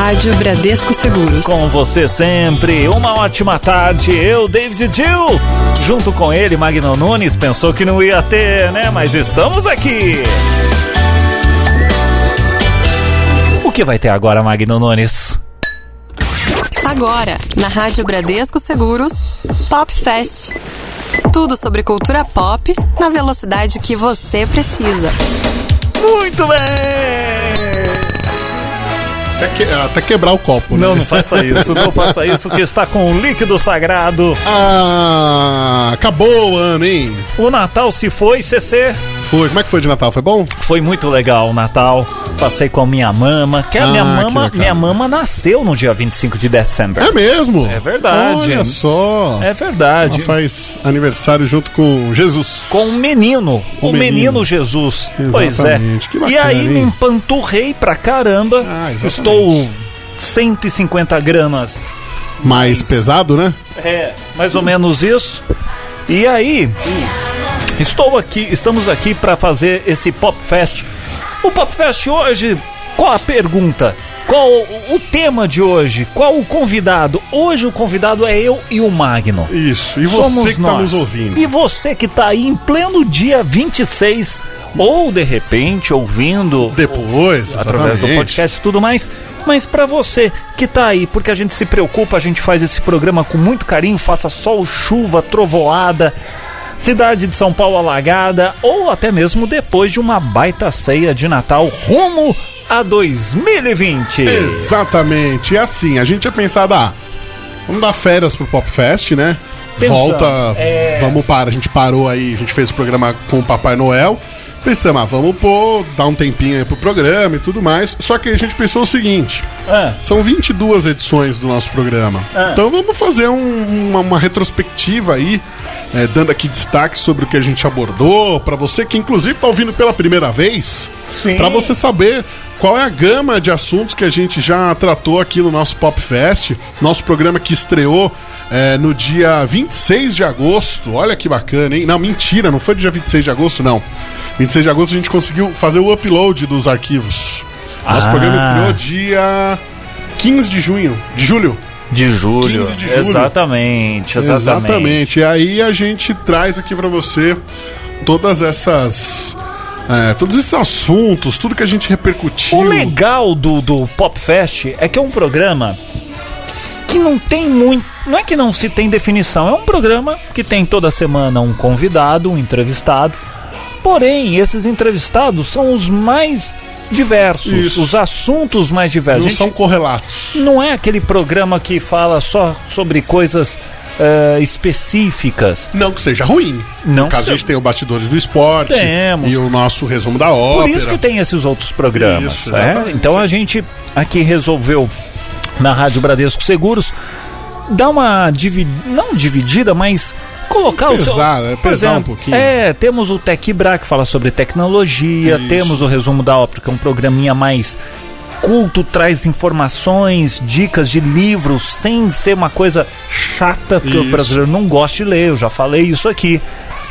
Rádio Bradesco Seguros. Com você sempre, uma ótima tarde. Eu, David Dill, junto com ele, Magno Nunes, pensou que não ia ter, né? Mas estamos aqui. O que vai ter agora, Magno Nunes? Agora, na Rádio Bradesco Seguros, Pop Fest. Tudo sobre cultura pop na velocidade que você precisa. Muito bem! Até, que, até quebrar o copo. Não, né? não faça isso, não faça isso, que está com o líquido sagrado. Ah, acabou o ano, hein? O Natal se foi, CC. Foi. Como é que foi de Natal? Foi bom? Foi muito legal o Natal. Passei com a minha mama. Que a Ah, minha mama, bacana. minha mama nasceu no dia 25 de dezembro. É mesmo? É verdade. Olha só. É verdade. Ela faz aniversário junto com Jesus. Com o menino, o, O menino. menino. Jesus. Pois é. Exatamente. Que e bacana, aí me hein? empanturrei pra caramba. Ah, exatamente. Estou 150 gramas. Mais pesado, né? É, mais ou menos isso. E aí, estou aqui, estamos aqui para fazer esse Pop Fest. O Pop Fest hoje, qual a pergunta? Qual o, tema de hoje? Qual o convidado? Hoje o convidado é eu e o Magno. Isso. E você Somos que tá nós. nos ouvindo. E você que tá aí em pleno dia 26, ou de repente ouvindo Depois, através do podcast e tudo mais. Mas pra você que tá aí, porque a gente se preocupa, a gente faz esse programa com muito carinho, faça sol, chuva, trovoada, cidade de São Paulo alagada, ou até mesmo depois de uma baita ceia de Natal rumo a 2020. Exatamente. E assim, a gente tinha pensado, ah, vamos dar férias pro Pop Fest, né? Pensamos, Volta, é. vamos para. A gente parou aí, a gente fez o programa com o Papai Noel. Pensamos, ah, vamos pôr, dar um tempinho aí pro programa e tudo mais. Só que a gente pensou o seguinte: Ah, são 22 edições do nosso programa. Ah. Então vamos fazer um- uma, uma retrospectiva aí, é, dando aqui destaque sobre o que a gente abordou. Pra você que, inclusive, tá ouvindo pela primeira vez. Pra você saber qual é a gama de assuntos que a gente já tratou aqui no nosso Pop Fest, nosso programa que estreou é, no dia 26 de agosto. Olha que bacana, hein? Não, mentira, não foi dia 26 de agosto, não. 26 de agosto a gente conseguiu fazer o upload dos arquivos. Nosso Ah. programa estreou dia 15 de junho, de julho. de julho. 15 de julho. Exatamente, exatamente. Exatamente. E aí a gente traz aqui pra você todas essas. É, todos esses assuntos, tudo que a gente repercutiu. O legal do, do Pop Fest é que é um programa que não tem muito. Não é que não se tem definição, é um programa que tem toda semana um convidado, um entrevistado. Porém, esses entrevistados são os mais diversos, Isso. os assuntos mais diversos. Não Gente, são correlatos. não é aquele programa que fala só sobre coisas eh, específicas. Não que seja ruim. Não no caso, que a gente tem o Bastidores do Esporte Temos. e o nosso resumo da ópera. Por isso que tem esses outros programas. Isso, né? Então a gente aqui resolveu, na Rádio Bradesco Seguros, dar uma divi não dividida, mas colocar o seu. Pesar, é, Por pesar um exemplo, pouquinho. É, temos o Tech Bra que fala sobre tecnologia, Isso. temos o resumo da ópera, que é um programinha mais culto, traz informações, dicas de livros, sem ser uma coisa chata, porque o Isso. brasileiro não gosta de ler, eu já falei isso aqui.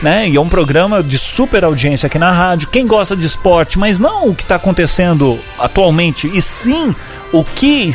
Né? E é um programa de super audiência aqui na rádio. Quem gosta de esporte, mas não o que está acontecendo atualmente, e sim o que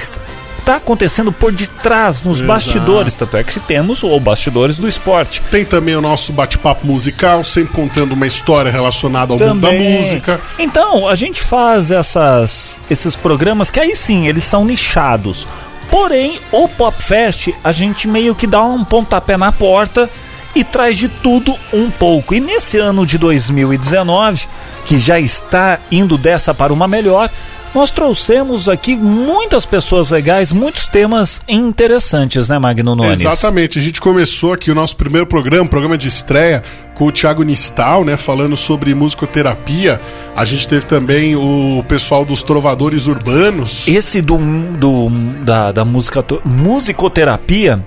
está acontecendo por detrás, nos Exato. bastidores. Tanto é que temos o Bastidores do Esporte. Tem também o nosso bate-papo musical, sempre contando uma história relacionada ao mundo da música. Então, a gente faz essas, esses programas que aí sim, eles são nichados. Porém, o Pop Fest, a gente meio que dá um pontapé na porta e traz de tudo um pouco. E nesse ano de 2019, que já está indo dessa para uma melhor, nós trouxemos aqui muitas pessoas legais, muitos temas interessantes, né, Magno Nunes? Exatamente, a gente começou aqui o nosso primeiro programa, programa de estreia, com o Thiago Nistal, né, falando sobre musicoterapia. A gente teve também o pessoal dos Trovadores Urbanos. Esse do, do da, da música, musicoterapia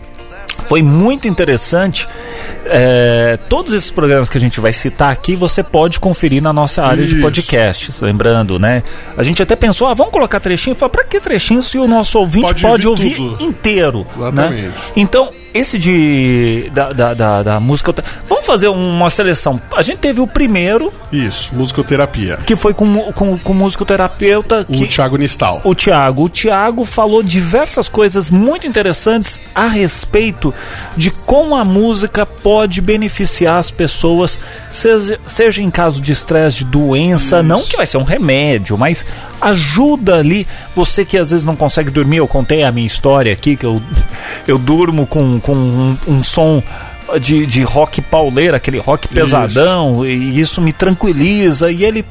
foi muito interessante. É, todos esses programas que a gente vai citar aqui você pode conferir na nossa área de Isso. podcasts. Lembrando, né? A gente até pensou, ah, vamos colocar trechinho. Falei, pra que trechinho se o nosso ouvinte Pode pode, ouvir ouvir inteiro? Exatamente. Né? Então, esse de. Da, da, da, da música. Vamos fazer uma seleção. A gente teve o primeiro. Isso, musicoterapia. Que foi com, com, com musicoterapeuta. O Thiago Nistal. O Thiago. O Thiago falou diversas coisas muito interessantes a respeito de como a música pode beneficiar as pessoas, seja, seja em caso de estresse, de doença, Isso. não que vai ser um remédio, mas ajuda ali. Você que às vezes não consegue dormir, eu contei a minha história aqui, que eu, eu durmo com, com um, um som de, de rock pauleira, aquele rock pesadão, isso. e isso me tranquiliza. E ele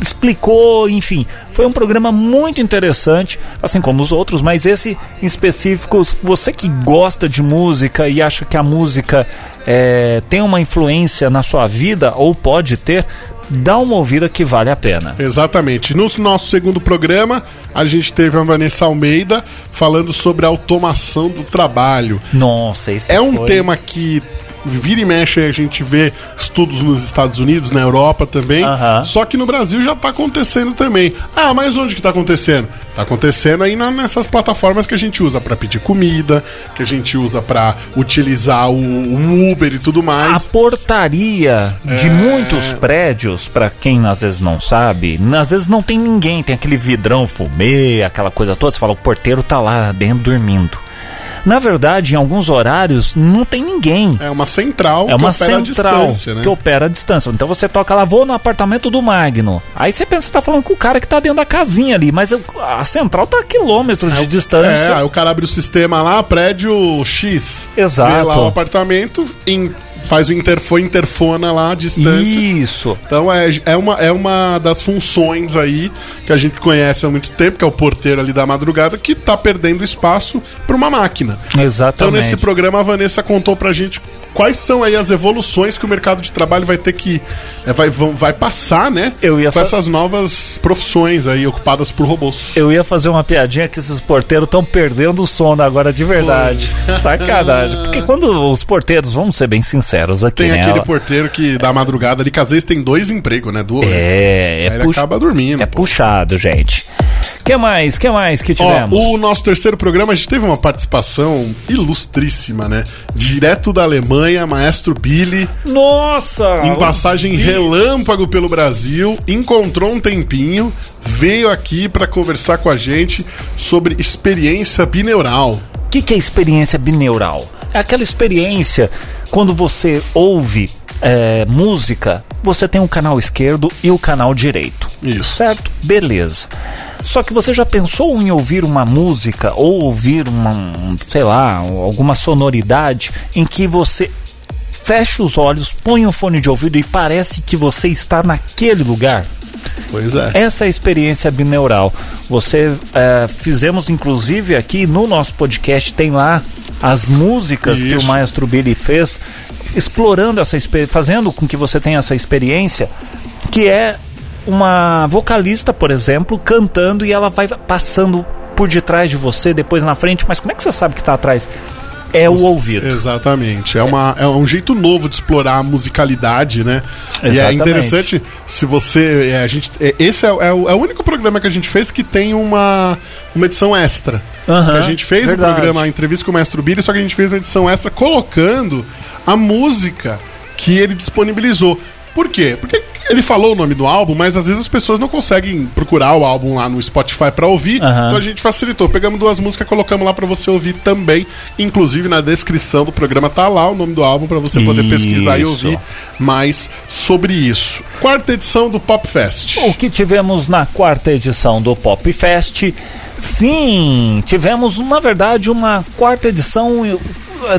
explicou, enfim, foi um programa muito interessante, assim como os outros, mas esse em específico, você que gosta de música e acha que a música é, tem uma influência na sua vida, ou pode ter, dá uma ouvida que vale a pena. Exatamente. No nosso segundo programa, a gente teve a Vanessa Almeida falando sobre a automação do trabalho. Nossa, isso É um foi... tema que vira e mexe a gente vê estudos nos Estados Unidos, na Europa também. Só que no Brasil já está acontecendo também. Ah, mas onde que está acontecendo? Está acontecendo aí na, nessas plataformas que a gente usa para pedir comida, que a gente usa para utilizar o, o, Uber e tudo mais. A portaria é... de muitos prédios, para quem às vezes não sabe, às vezes não tem ninguém, tem aquele vidrão fumê, aquela coisa toda, você fala, o porteiro tá lá dentro dormindo. Na verdade, em alguns horários não tem ninguém. É uma central é uma central né? que opera à distância. Então você toca lá, vou no apartamento do Magno. Aí você pensa que tá falando com o cara que tá dentro da casinha ali, mas a central tá a quilômetros é, de distância. É, aí o cara abre o sistema lá, prédio X. Exato. Vê lá o apartamento em faz o interfone, interfona lá à distância. Isso. Então é, é, uma, é uma das funções aí que a gente conhece há muito tempo, que é o porteiro ali da madrugada, que tá perdendo espaço para uma máquina. Exatamente. Então nesse programa a Vanessa contou pra gente quais são aí as evoluções que o mercado de trabalho vai ter que é, vai, vai passar, né? Eu ia com essas novas profissões aí ocupadas por robôs. Eu ia fazer uma piadinha que esses porteiros estão perdendo o sono agora de verdade. Sacanagem. Porque quando os porteiros, vamos ser bem sinceros aqui, tem né? aquele porteiro que da madrugada ali, que às vezes tem dois empregos, né? Do, é, é, ele acaba dormindo. É pô. puxado, gente que mais? que mais que tivemos? Ó, o nosso terceiro programa, a gente teve uma participação ilustríssima, né? Direto da Alemanha, Maestro Billy. Nossa! Em passagem relâmpago pelo Brasil, encontrou um tempinho, veio aqui para conversar com a gente sobre experiência bineural. O que, que é experiência bineural? É aquela experiência quando você ouve é, música, você tem o canal esquerdo e o canal direito. Isso. Certo? Beleza. Só que você já pensou em ouvir uma música ou ouvir uma, sei lá, alguma sonoridade em que você fecha os olhos, põe o um fone de ouvido e parece que você está naquele lugar? Pois é. Essa é a experiência bineural. Você é, fizemos inclusive aqui no nosso podcast tem lá as músicas Isso. que o maestro Billy fez, explorando essa fazendo com que você tenha essa experiência, que é uma vocalista, por exemplo, cantando e ela vai passando por detrás de você, depois na frente, mas como é que você sabe que está atrás? É o ouvido. Exatamente. É, uma, é um jeito novo de explorar a musicalidade, né? Exatamente. E é interessante se você. É, a gente, é, esse é, é, o, é, o, único programa que a gente fez que tem uma, uma edição extra. Uhum, a gente fez o programa, a entrevista com o Mestre Billy, só que a gente fez uma edição extra colocando a música que ele disponibilizou. Por quê? Porque ele falou o nome do álbum, mas às vezes as pessoas não conseguem procurar o álbum lá no Spotify para ouvir. Uhum. Então a gente facilitou. Pegamos duas músicas, colocamos lá para você ouvir também. Inclusive na descrição do programa tá lá o nome do álbum para você poder isso. pesquisar e ouvir mais sobre isso. Quarta edição do Pop Fest. O que tivemos na quarta edição do Pop Fest? Sim, tivemos na verdade uma quarta edição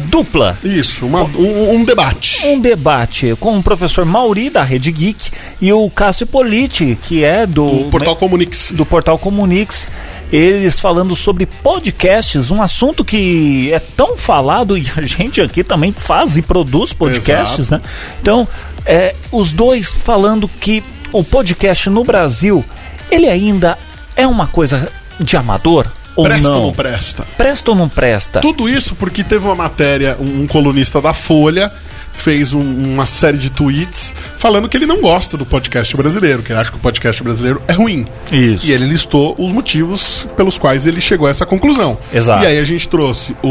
dupla. Isso, uma, um, um, debate. Um debate com o professor Mauri, da Rede Geek, e o Cássio Politi, que é do... Do Portal Comunix. Do Portal Comunix. Eles falando sobre podcasts, um assunto que é tão falado e a gente aqui também faz e produz podcasts, Exato. né? Então, é, os dois falando que o podcast no Brasil, ele ainda é uma coisa de amador, ou presta não? ou não presta? Presta ou não presta? Tudo isso porque teve uma matéria, um colunista da Folha fez um- uma série de tweets falando que ele não gosta do podcast brasileiro, que ele acha que o podcast brasileiro é ruim. Isso. E ele listou os motivos pelos quais ele chegou a essa conclusão. Exato. E aí a gente trouxe o,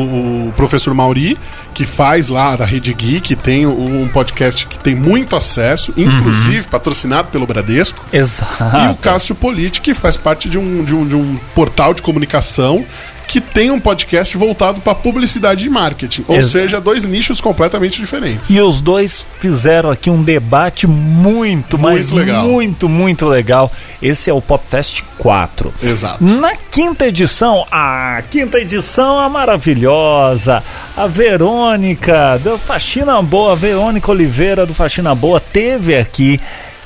o professor Mauri, que faz lá da Rede Geek, tem um podcast que tem muito acesso, inclusive patrocinado pelo Bradesco. Exato. E o Cássio Politi, que faz parte de um, de um, de um portal de comunicação que tem um podcast voltado para publicidade e marketing. Ou Ex- seja, dois nichos completamente diferentes. E os dois fizeram aqui um debate muito, mas legal. muito, muito legal. Esse é o Popfest 4. Exato. Na quinta edição, a quinta edição é maravilhosa. A Verônica do Faxina Boa, a Verônica Oliveira do Faxina Boa teve aqui.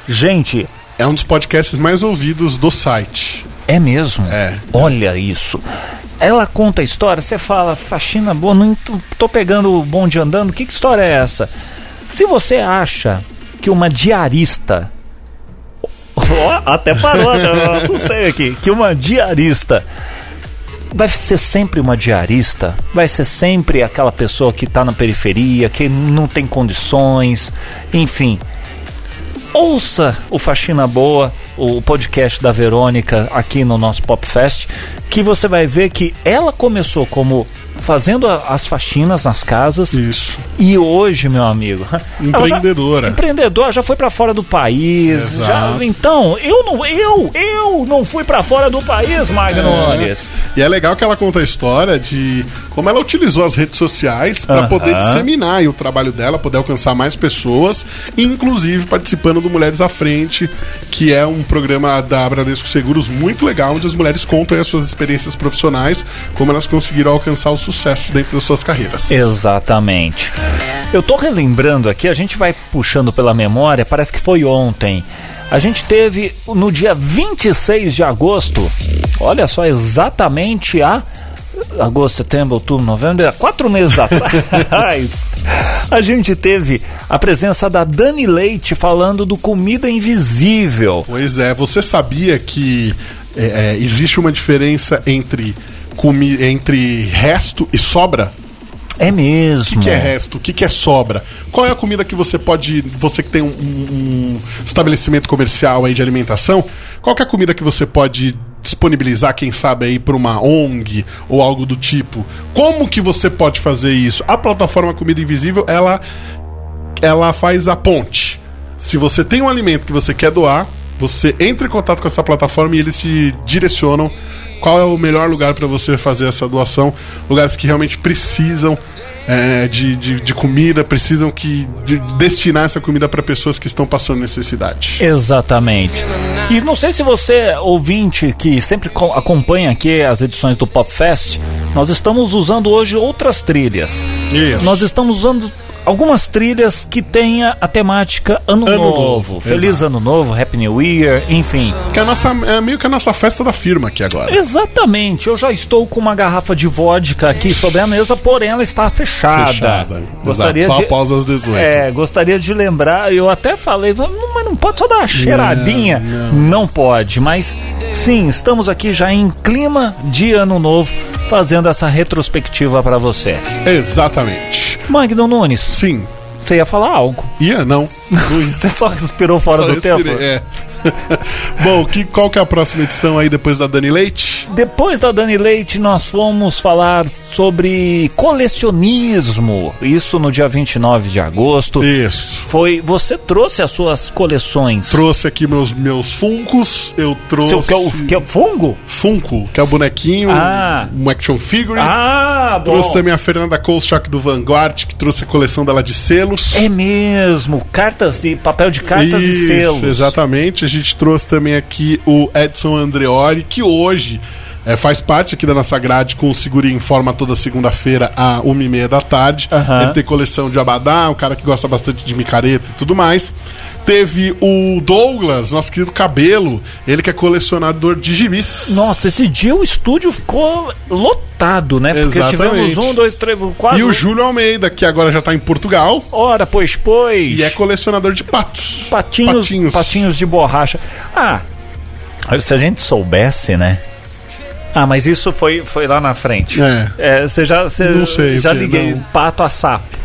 Gente, É um dos podcasts mais ouvidos do site. é mesmo? É. Olha isso. Ela conta a história, você fala, faxina boa, não tô- tô pegando o bonde andando, que, que história é essa? Se você acha que uma diarista. Ó, até parou, até eu assustei aqui. Que uma diarista vai ser sempre uma diarista, vai ser sempre aquela pessoa que está na periferia, que não tem condições, enfim. Ouça o Faxina Boa, o podcast da Verônica aqui no nosso Popfest, que você vai ver que ela começou como fazendo as faxinas nas casas Isso. e hoje, meu amigo, ela já- Empreendedora. empreendedora, já foi pra fora do país. Já, então, eu não, eu, eu não fui pra fora do país, Magnones. E é legal que ela conta a história de como ela utilizou as redes sociais para Aham. poder disseminar o trabalho dela, poder alcançar mais pessoas, inclusive participando do Mulheres à Frente, que é um programa da Bradesco Seguros muito legal, onde as mulheres contam as suas experiências profissionais, como elas conseguiram alcançar o sucesso dentro das suas carreiras. Exatamente. Eu tô relembrando aqui, a gente vai puxando pela memória, parece que foi ontem. A gente teve no dia 26 de agosto, olha só, exatamente a. Agosto, setembro, outubro, novembro, quatro meses atrás, a gente teve a presença da Dani Leite falando do Comida Invisível. Pois é, você sabia que é, é, existe uma diferença entre, comi entre resto e sobra? É mesmo. O que é resto? O que que é sobra? Qual é a comida que você pode. Você que tem um, um- estabelecimento comercial aí de alimentação, qual que é a comida que você pode disponibilizar, quem sabe, aí para uma ONG ou algo do tipo? Como que você pode fazer isso? A plataforma Comida Invisível, ela, ela faz a ponte. Se você tem um alimento que você quer doar, você entra em contato com essa plataforma e eles te direcionam qual é o melhor lugar para você fazer essa doação. Lugares que realmente precisam é, de, de, de comida, precisam que de destinar essa comida para pessoas que estão passando necessidade. Exatamente. E não sei se você, ouvinte, que sempre co- acompanha aqui as edições do Pop Fest, nós estamos usando hoje outras trilhas. Isso. Nós estamos usando algumas trilhas que tenha a temática Ano, Ano Novo. Novo, Feliz exato. Ano Novo, Happy New Year, enfim. Que é, nossa, é meio que a nossa festa da firma aqui agora. Exatamente, eu já estou com uma garrafa de vodka aqui sobre a mesa, porém ela está fechada. Fechada. Gostaria Exato, só de... após as 18. É, gostaria de lembrar, eu até falei, "Não, mas não pode só dar uma cheiradinha. Não, pode, mas sim, estamos aqui já em clima de ano novo, fazendo essa retrospectiva para você. Exatamente. Magno Nunes, Sim. você ia falar algo. Ia, não. Você só respirou fora Só do tempo? respirei, É. Bom, que, qual que é a próxima edição aí depois da Dani Leite? Depois da Dani Leite, nós fomos falar sobre colecionismo. Isso no dia 29 de agosto. Isso. Foi. Você trouxe as suas coleções. Trouxe aqui meus, meus Funcos, eu trouxe... Seu, que, é o, que é fungo? Funko, que é o bonequinho, Ah. um action figure. Ah, bom. Trouxe também a Fernanda Kolchak do Vanguard, que trouxe a coleção dela de selos. É mesmo, cartas e papel de cartas e Isso, selos. Exatamente. A gente trouxe também aqui o Edson Andreoli, que hoje é, faz parte aqui da nossa grade com o Seguri em Forma toda segunda-feira, à uma e meia da tarde. Aham. Ele tem coleção de abadá, um cara que gosta bastante de micareta e tudo mais. Teve o Douglas, nosso querido Cabelo, ele que é colecionador de gibis. Nossa, esse dia o estúdio ficou lotado, né? Porque Exatamente. tivemos um, dois, três, quatro. E o Júlio Almeida, que agora já tá em Portugal Ora, pois, pois. e é colecionador de patos. patinhos, patinhos. Patinhos. de borracha. Ah, se a gente soubesse, né? Ah, mas isso foi, foi lá na frente. É. É, você já, você Não sei já liguei não. pato a sapo.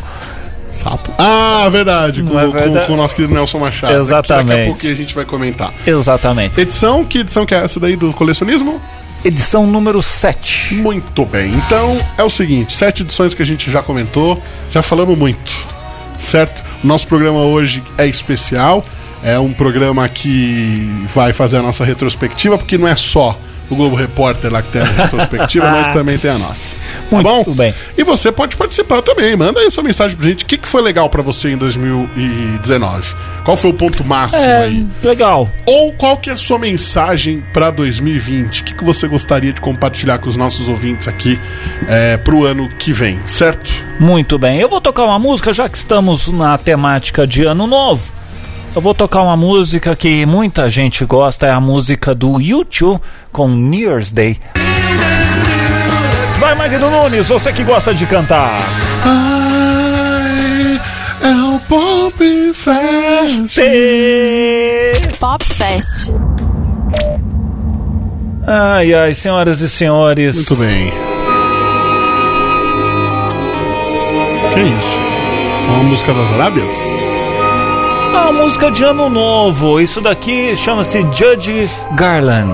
Sapo. Ah, verdade, com, é com- verdade? com o nosso querido Nelson Machado. Exatamente. Que daqui a pouquinho a gente vai comentar. Exatamente. Edição, que edição que é essa daí do colecionismo? Edição número 7. Muito bem. Então é o seguinte: sete edições que a gente já comentou, já falamos muito, certo? O nosso programa hoje é especial. É um programa que vai fazer a nossa retrospectiva, porque não é só o Globo Repórter lá que tem a retrospectiva, mas também tem a nossa. Tá Muito bom? bem. E você pode participar também. Manda aí sua mensagem pra gente. O que, que foi legal pra você em 2019? Qual foi o ponto máximo É, aí? legal. Ou qual que é a sua mensagem para 2020? O que, que você gostaria de compartilhar com os nossos ouvintes aqui é, pro ano que vem, certo? Muito bem. Eu vou tocar uma música, já que estamos na temática de Ano Novo. Eu vou tocar uma música que muita gente gosta, é a música do YouTube com New Year's Day. Vai, Magno Nunes, você que gosta de cantar. Ai, é o Pop Fest. Pop Fest. Ai, ai, senhoras e senhores. Muito bem. Que isso? Uma música das Arábias? A música de Ano Novo. Isso daqui chama-se Judge Garland.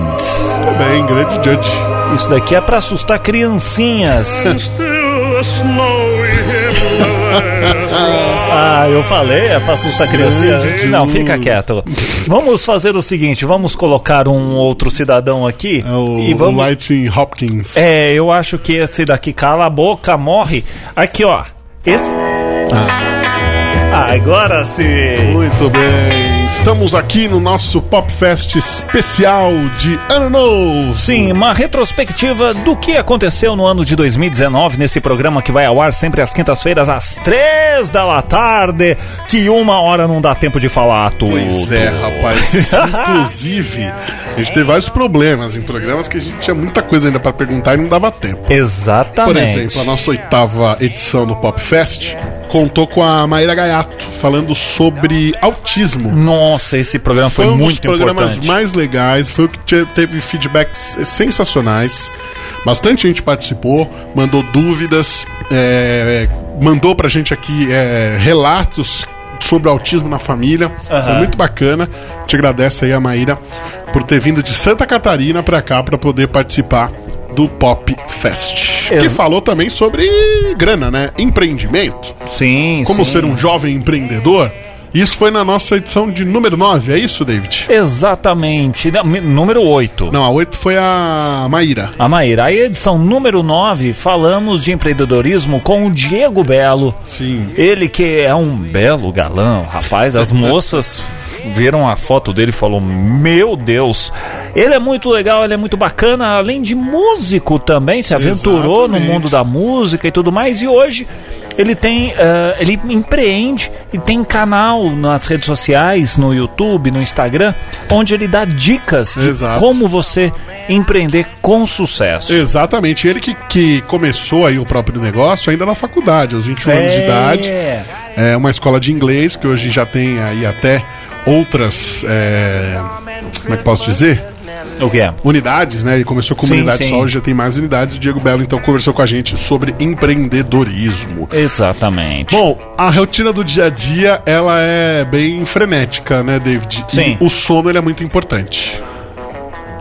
Bem, grande judge. Isso daqui é pra assustar criancinhas. Ah, eu falei, é pra assustar criancinha. Grande Não, fica quieto. Vamos fazer o seguinte, vamos colocar um outro cidadão aqui É o, e vamos. Lightning Hopkins. É, eu acho que esse daqui cala a boca, morre. Aqui, ó. Esse. Ah, agora sim. Muito bem. Estamos aqui no nosso Pop Fest especial de Ano Novo. Sim, uma retrospectiva do que aconteceu no ano de 2019 nesse programa que vai ao ar sempre às quintas-feiras às três da tarde, que uma hora não dá tempo de falar tudo. Pois é, rapaz. Inclusive, a gente teve vários problemas em programas que a gente tinha muita coisa ainda pra perguntar e não dava tempo. Exatamente. Por exemplo, a nossa oitava edição do Pop Fest contou com a Maíra Gaiato falando sobre autismo. Nossa, esse programa foi, Foi um dos muito programas importante. mais legais, foi o que te- teve feedbacks sensacionais. Bastante gente participou, mandou dúvidas, é, mandou pra gente aqui é, relatos sobre autismo na família. Foi Aham. muito bacana. Te agradece aí a Maíra por ter vindo de Santa Catarina pra cá pra poder participar do Pop Fest. Ex- Que falou também sobre grana, né? Empreendimento. Sim, Como sim. ser um jovem empreendedor. Isso foi na nossa edição de número 9, é isso, David? Exatamente. Não, número 8. Não, a 8 foi a Maíra. A Maíra. A edição número 9, falamos de empreendedorismo com o Diego Belo. Sim. Ele que é um belo galã, rapaz. As moças viram a foto dele e falou: Meu Deus, ele é muito legal, ele é muito bacana, além de músico também, se aventurou Exatamente. no mundo da música e tudo mais. E hoje ele tem, eh, ele empreende e tem canal nas redes sociais, no YouTube, no Instagram, onde ele dá dicas de Exato. como você empreender com sucesso. Exatamente. Ele que, que começou aí o próprio negócio ainda na faculdade, aos 21 anos de idade. É uma escola de inglês que hoje já tem aí até outras. é, como é que posso dizer? O que é? Unidades, né? Ele começou com uma Sim, unidade sim. só, hoje já tem mais unidades. O Diego Belo então conversou com a gente sobre empreendedorismo. Exatamente. Bom, a rotina do dia a dia, ela é bem frenética, né, David? Sim. E o sono, ele é muito importante.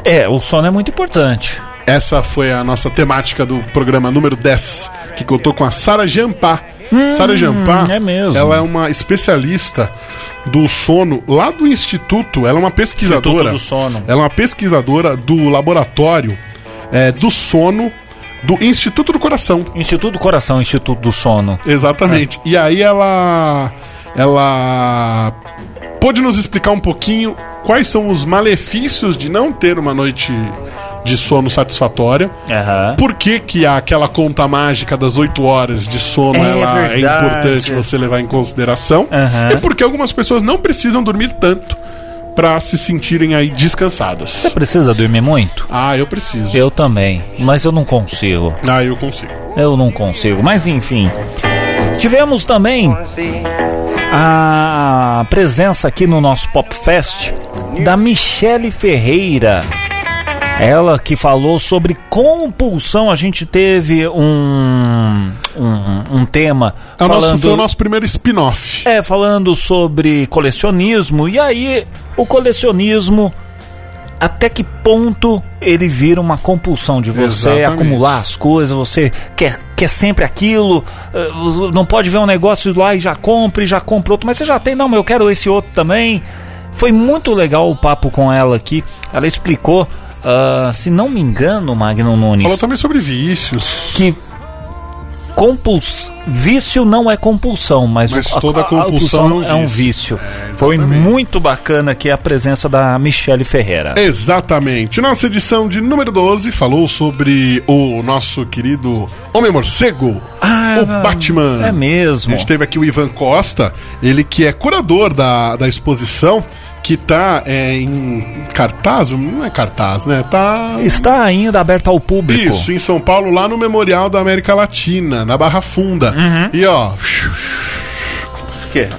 É, o sono é muito importante. Essa foi a nossa temática do programa número 10, que contou com a Sara Jampá. Sara Jampá, é mesmo. ela é uma especialista do sono lá do Instituto, ela é uma pesquisadora. Instituto do Sono. Ela é uma pesquisadora do laboratório é, do sono do Instituto do Coração. Instituto do Coração, Instituto do Sono. Exatamente. E aí ela ela pôde nos explicar um pouquinho quais são os malefícios de não ter uma noite de sono satisfatória. Aham. Por que, que aquela conta mágica das 8 horas de sono É ela é importante você levar em consideração? Aham. E porque algumas pessoas não precisam dormir tanto para se sentirem aí descansadas. Você precisa dormir muito? Ah, eu preciso. Eu também, mas eu não consigo. Ah, eu consigo. Eu não consigo. Mas enfim. Tivemos também a presença aqui no nosso Pop Fest da Michele Ferreira. Ela que falou sobre compulsão. A gente teve um, um, um tema. É nosso, falando, foi o nosso primeiro spin-off. É, falando sobre colecionismo. E aí, o colecionismo. Até que ponto ele vira uma compulsão de você Exatamente. acumular as coisas, você quer, quer sempre aquilo, eh, não pode ver um negócio lá e já compra e já compra outro, mas você já tem, não, mas eu quero esse outro também. Foi muito legal o papo com ela aqui. Ela explicou, ah, se não me engano, Magno Nunes, Falou também sobre vícios. que compuls... vício não é compulsão, mas, Mas o- a- toda a- a compulsão é um vício. É, Foi muito bacana aqui a presença da Michele Ferreira. Exatamente. Nossa edição de número 12 falou sobre o nosso querido Homem Morcego, Ah, o Batman. É mesmo. A gente teve aqui o Ivan Costa, ele que é curador da, da exposição, que tá é, em cartaz, não é cartaz, né? Tá. Está ainda aberto ao público. Isso, em São Paulo, lá no Memorial da América Latina, na Barra Funda. Uhum. E ó, Que?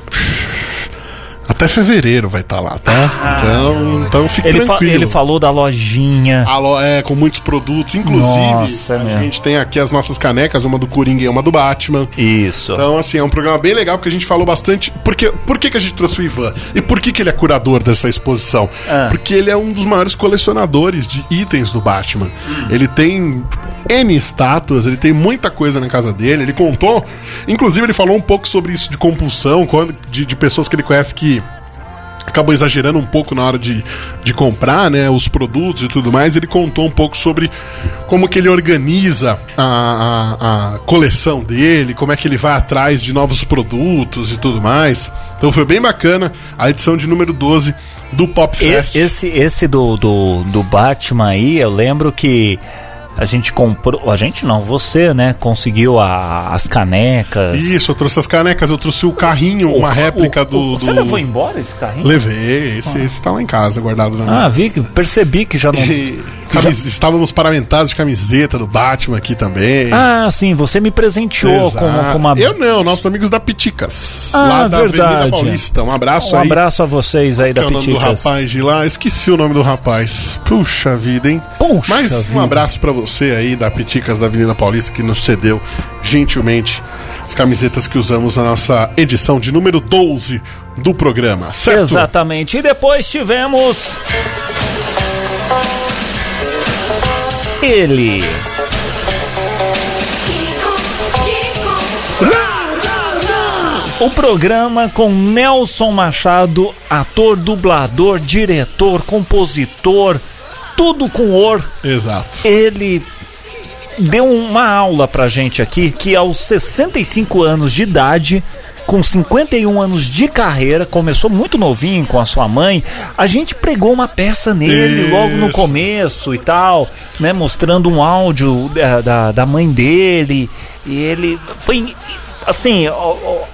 Até fevereiro vai estar lá, tá? então, então fique Ele, fa- tranquilo. ele falou da lojinha. Alô, é, com muitos produtos, inclusive Nossa, a mesmo. gente tem aqui as nossas canecas, uma do Coringa e uma do Batman. Isso. Então, assim, é um programa bem legal porque a gente falou bastante. Porque, por que, que a gente trouxe o Ivan? E por que, que ele é curador dessa exposição? Ah. Porque ele é um dos maiores colecionadores de itens do Batman. Hum. Ele tem N estátuas, ele tem muita coisa na casa dele. Ele contou, inclusive, ele falou um pouco sobre isso de compulsão, quando, de, de pessoas que ele conhece que acabou exagerando um pouco na hora de, de comprar né, os produtos e tudo mais. Ele contou um pouco sobre como que ele organiza a, a, a coleção dele, como é que ele vai atrás de novos produtos e tudo mais. Então foi bem bacana a edição de número 12 do Pop Fest. esse esse do, do, do Batman aí, eu lembro que a gente comprou. A gente não, você, né? Conseguiu a- as canecas. Isso, eu trouxe as canecas, eu trouxe o carrinho, uma O- réplica o- do, do. Você levou embora esse carrinho? Levei, esse, esse tá lá em casa, guardado na minha Ah, vi, que- percebi que já não. Camis- Estávamos paramentados de camiseta do Batman aqui também. Ah, sim, você me presenteou com, com uma. Eu não, nossos amigos da Piticas. Ah, lá da verdade. Avenida Paulista. Um abraço Um aí. abraço a vocês aí da é o nome do Piticas. rapaz de lá? Esqueci o nome do rapaz. Puxa vida, hein? Puxa Mas um vida. abraço pra você aí da Piticas da Avenida Paulista que nos cedeu gentilmente as camisetas que usamos na nossa edição de número 12 do programa, certo? Exatamente. E depois tivemos. Ele. O programa com Nelson Machado, ator, dublador, diretor, compositor, tudo com or. Exato. Ele deu uma aula pra gente aqui que aos 65 anos de idade, com 51 anos de carreira, começou muito novinho com a sua mãe, a gente pregou uma peça nele Isso. logo no começo e tal, né, mostrando um áudio da, da, da mãe dele, e ele foi assim,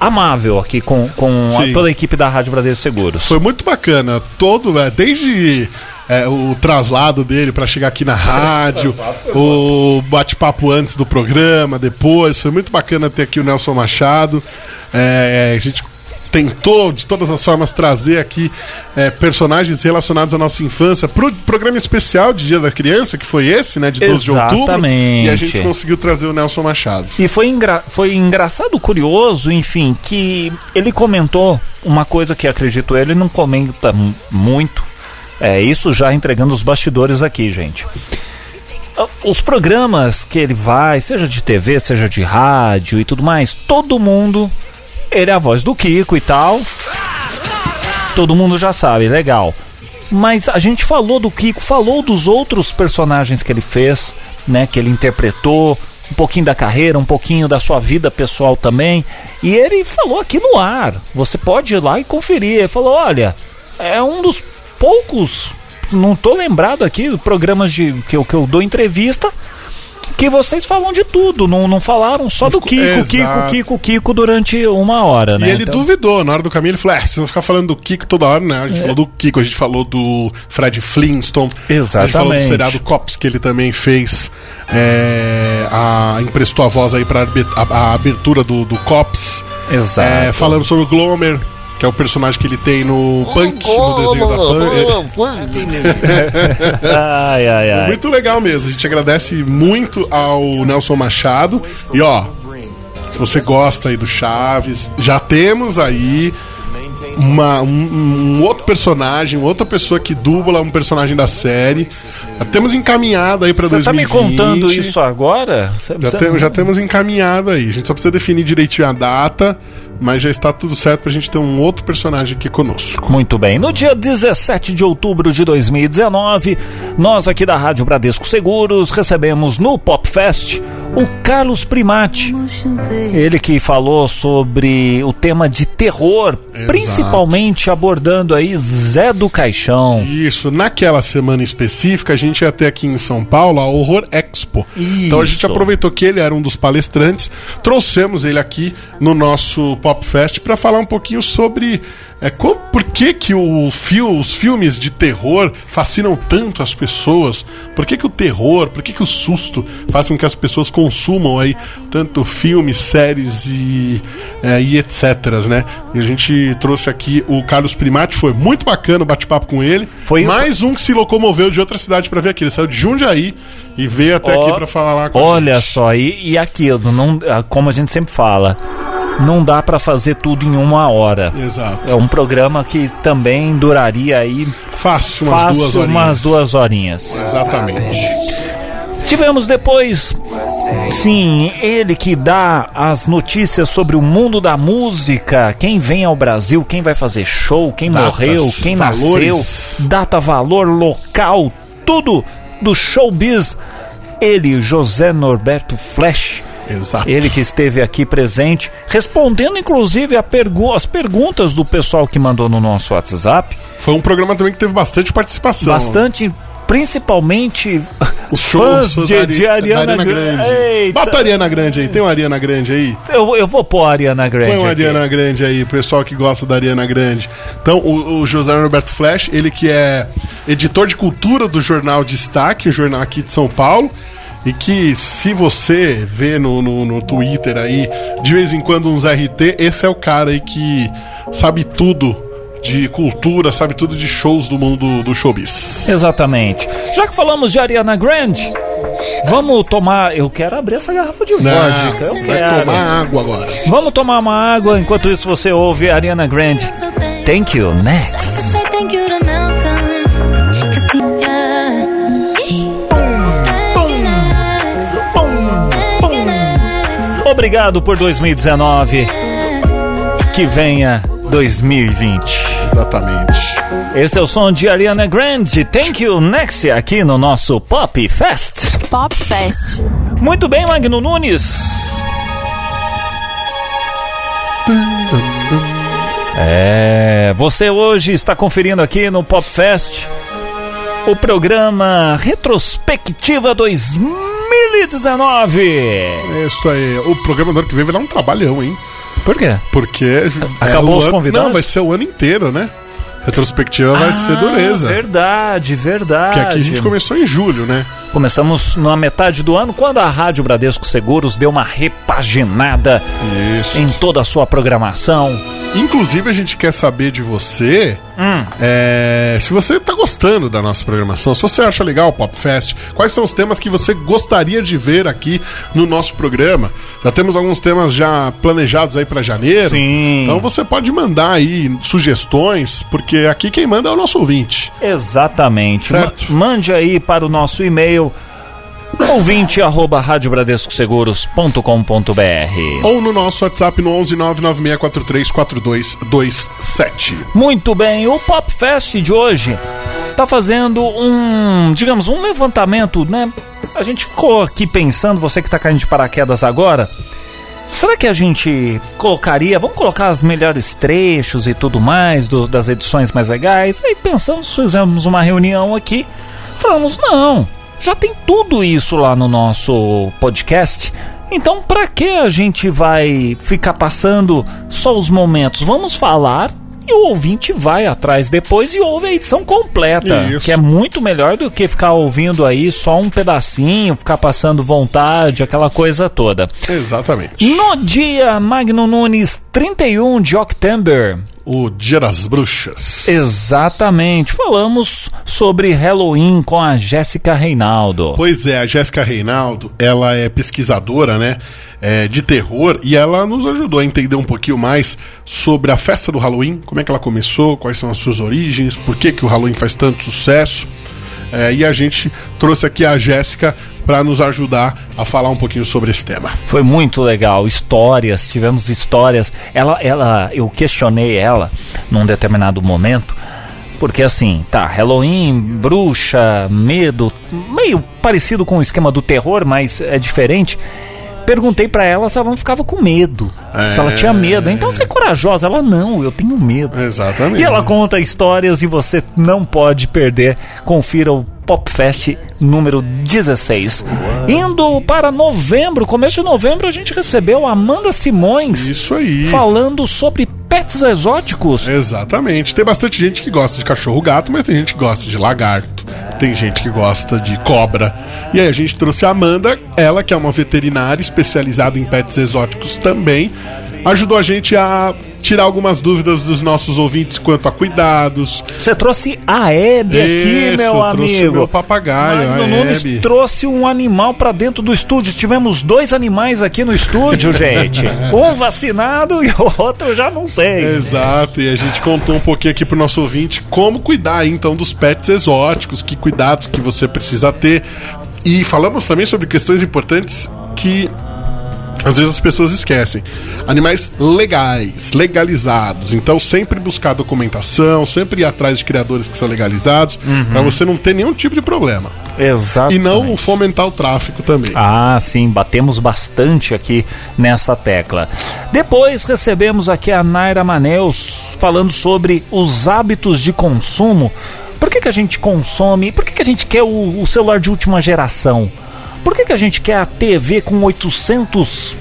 amável aqui com, com a- toda a equipe da Rádio Brasileiro Seguros. Foi muito bacana. Todo, é, desde é, o traslado dele pra chegar aqui na rádio, o bate-papo antes do programa, depois. Foi muito bacana ter aqui o Nelson Machado. É, a gente tentou de todas as formas trazer aqui é, personagens relacionados à nossa infância pro programa especial de Dia da Criança, que foi esse, né, de 12 de outubro. Exatamente. E a gente conseguiu trazer o Nelson Machado. E foi, engra foi engraçado, curioso, enfim, que ele comentou uma coisa que acredito ele não comenta mu- muito. É isso já entregando os bastidores aqui, gente. Ah, Os programas que ele vai, seja de TV, seja de rádio e tudo mais, todo mundo, ele é a voz do Kiko e tal. Todo mundo já sabe, legal. Mas a gente falou do Kiko, falou dos outros personagens que ele fez, né? Que ele interpretou, um pouquinho da carreira, um pouquinho da sua vida pessoal também. E ele falou aqui no ar. Você pode ir lá e conferir. Ele falou: olha, é um dos poucos, não tô lembrado aqui, programas de que eu, que eu dou entrevista. Que vocês falam de tudo, não, não falaram só do Kiko, Exato. Kiko, Kiko, Kiko durante uma hora, né? E ele Então- duvidou, na hora do caminho ele falou: É, vocês vão ficar falando do Kiko toda hora, né? A É. gente falou do Kiko, a gente falou do Fred Flintstone, a gente falou do Exatamente. seriado Cops que ele também fez. É, a, emprestou a voz aí pra arbe- a, a abertura do, do Cops. Exato. É, falamos sobre o Glomer. Que é o personagem que ele tem no Punk, no desenho da Punk. ai, ai, ai. Muito legal mesmo. A gente agradece muito ao Nelson Machado. E ó, se você gosta aí do Chaves, já temos aí uma, um, um, outro personagem, outra pessoa que dubla um personagem da série. Já temos encaminhado aí Você 2020. tá me contando isso agora? Cê- Já, tem- já temos encaminhado aí. A gente só precisa definir direitinho a data, mas já está tudo certo pra gente ter um outro personagem aqui conosco. Muito bem. No dia 17 de outubro de 2019, nós aqui da Rádio Bradesco Seguros recebemos no Pop Fest o Carlos Primati. Ele que falou sobre o tema de terror, principalmente abordando aí Zé do Caixão. Isso, naquela semana específica, a gente ia ter aqui em São Paulo a Horror Expo. Então a gente Isso. aproveitou que ele era um dos palestrantes, trouxemos ele aqui no nosso Pop Fest para falar um pouquinho sobre é, como, por que, que o fio, os filmes de terror fascinam tanto as pessoas, por que, que o terror, por que, que o susto faz com que as pessoas consumam aí tanto filmes, séries e, é, e etc, né? E a gente trouxe aqui o Carlos Primati, foi muito bacana o bate-papo com ele. Foi mais um que se locomoveu de outra cidade para ver aqui. Ele saiu de Jundiaí e veio até Ó, aqui para falar lá com Olha gente. só, e, e aquilo, não, ah, como a gente sempre fala, não dá pra fazer tudo em uma hora. Exato. É um programa que também duraria aí Fácil, umas fácil duas horinhas. umas duas horinhas. Exatamente. Tivemos depois, sim, ele que dá as notícias sobre o mundo da música, quem vem ao Brasil, quem vai fazer show, quem Datas, morreu, quem valores. nasceu, data, valor, local, tudo do showbiz. Ele, José Norberto Flash, Exato. ele que esteve aqui presente, respondendo inclusive a pergu as perguntas do pessoal que mandou no nosso WhatsApp. Foi um programa também que teve bastante participação. Bastante, principalmente Os fãs shows de, da, de Ari- da Ariana, Grande. Eita, Bota a Ariana Grande aí. Tem uma Ariana Grande aí? eu, eu vou pôr a Ariana Grande. Põe uma aqui. Ariana Grande aí, o pessoal que gosta da Ariana Grande. Então, o, o José Roberto Flash, ele que é editor de cultura do jornal Destaque, o jornal aqui de São Paulo. E que se você vê no, no, no Twitter aí, de vez em quando uns RT, esse é o cara aí que sabe tudo de cultura, sabe tudo de shows do mundo do showbiz. Exatamente. Já que falamos de Ariana Grande, vamos tomar. Eu quero abrir essa garrafa de vodka. Eu vai quero. tomar água agora. Vamos tomar uma água enquanto isso você ouve Ariana Grande. Thank you next. Obrigado por 2019. Que venha 2020. Exatamente. Esse é o som de Ariana Grande. Thank you. Next aqui no nosso Pop Fest. Pop Fest. Muito bem, Magno Nunes. É, você hoje está conferindo aqui no Pop Fest o programa Retrospectiva 2019. É isso aí. O programa do ano que vem vai dar um trabalhão, hein? Por quê? Porque. Acabou é os convidados? Não, vai ser o ano inteiro, né? Retrospectiva vai ser Ah, dureza. Verdade, verdade. Porque aqui a gente começou em julho, né? Começamos na metade do ano, quando a Rádio Bradesco Seguros deu uma repaginada Isso. em toda a sua programação. Inclusive, a gente quer saber de você Hum. é, se você tá gostando da nossa programação, se você acha legal o Pop Fest, quais são os temas que você gostaria de ver aqui no nosso programa. Já temos alguns temas já planejados aí para janeiro. Sim. Então você pode mandar aí sugestões, porque aqui quem manda é o nosso ouvinte. Exatamente. Certo. Ma- mande aí para o nosso e-mail ouvinte arroba radiobradescoseguros.com.br Ou no nosso WhatsApp no 11 996434227. Muito bem, o Pop Fest de hoje tá fazendo um, digamos, um levantamento, né? A gente ficou aqui pensando, você que tá caindo de paraquedas agora, será que a gente colocaria, vamos colocar os melhores trechos e tudo mais do- das edições mais legais? Aí pensamos, fizemos uma reunião aqui, falamos, não, já tem tudo isso lá no nosso podcast. Então, pra que a gente vai ficar passando só os momentos? Vamos falar e o ouvinte vai atrás depois e ouve a edição completa, Isso. que é muito melhor do que ficar ouvindo aí só um pedacinho, ficar passando vontade, aquela coisa toda. Exatamente. No dia Magno Nunes 31 de outubro, o Dia das Bruxas. Exatamente. Falamos sobre Halloween com a Jéssica Reinaldo. Pois é, a Jéssica Reinaldo, ela é pesquisadora, né, é, de terror e ela nos ajudou a entender um pouquinho mais sobre a festa do Halloween, como é que ela começou, quais são as suas origens, por que, que o Halloween faz tanto sucesso. É, e a gente trouxe aqui a Jéssica para nos ajudar a falar um pouquinho sobre esse tema. Foi muito legal, histórias, tivemos histórias. Ela, ela, eu questionei ela num determinado momento, porque assim, tá, Halloween, bruxa, medo, meio parecido com o esquema do terror, mas é diferente. Perguntei pra ela se ela não ficava com medo, se ela tinha medo. Então você é corajosa, ela não, eu tenho medo. Exatamente. E ela conta histórias e você não pode perder. Confira o Pop Fest número 16. Indo para novembro, começo de novembro, a gente recebeu a Amanda Simões Isso aí. falando sobre pets exóticos. Exatamente. Tem bastante gente que gosta de cachorro gato, mas tem gente que gosta de lagarto. Tem gente que gosta de cobra. E aí a gente trouxe a Amanda, ela que é uma veterinária especializada em pets exóticos também, ajudou a gente a tirar algumas dúvidas dos nossos ouvintes quanto a cuidados. Você trouxe a Hebe aqui, Isso, meu trouxe amigo. o meu papagaio, Magno Nunes trouxe um animal pra dentro do estúdio. Tivemos dois animais aqui no estúdio, gente. Um vacinado e o outro já não sei. Exato, e a gente contou um pouquinho aqui pro nosso ouvinte como cuidar então dos pets exóticos, que cuidados que você precisa ter. E falamos também sobre questões importantes que às vezes as pessoas esquecem. Animais legais, legalizados. Então sempre buscar documentação, sempre ir atrás de criadores que são legalizados, pra você não ter nenhum tipo de problema. Exato. E não fomentar o tráfico também. Ah, sim, batemos bastante aqui nessa tecla. Depois recebemos aqui a Naira Maneus falando sobre os hábitos de consumo. Por que, que a gente consome? Por que, que a gente quer o, o celular de última geração? Por que, que a gente quer a TV com 800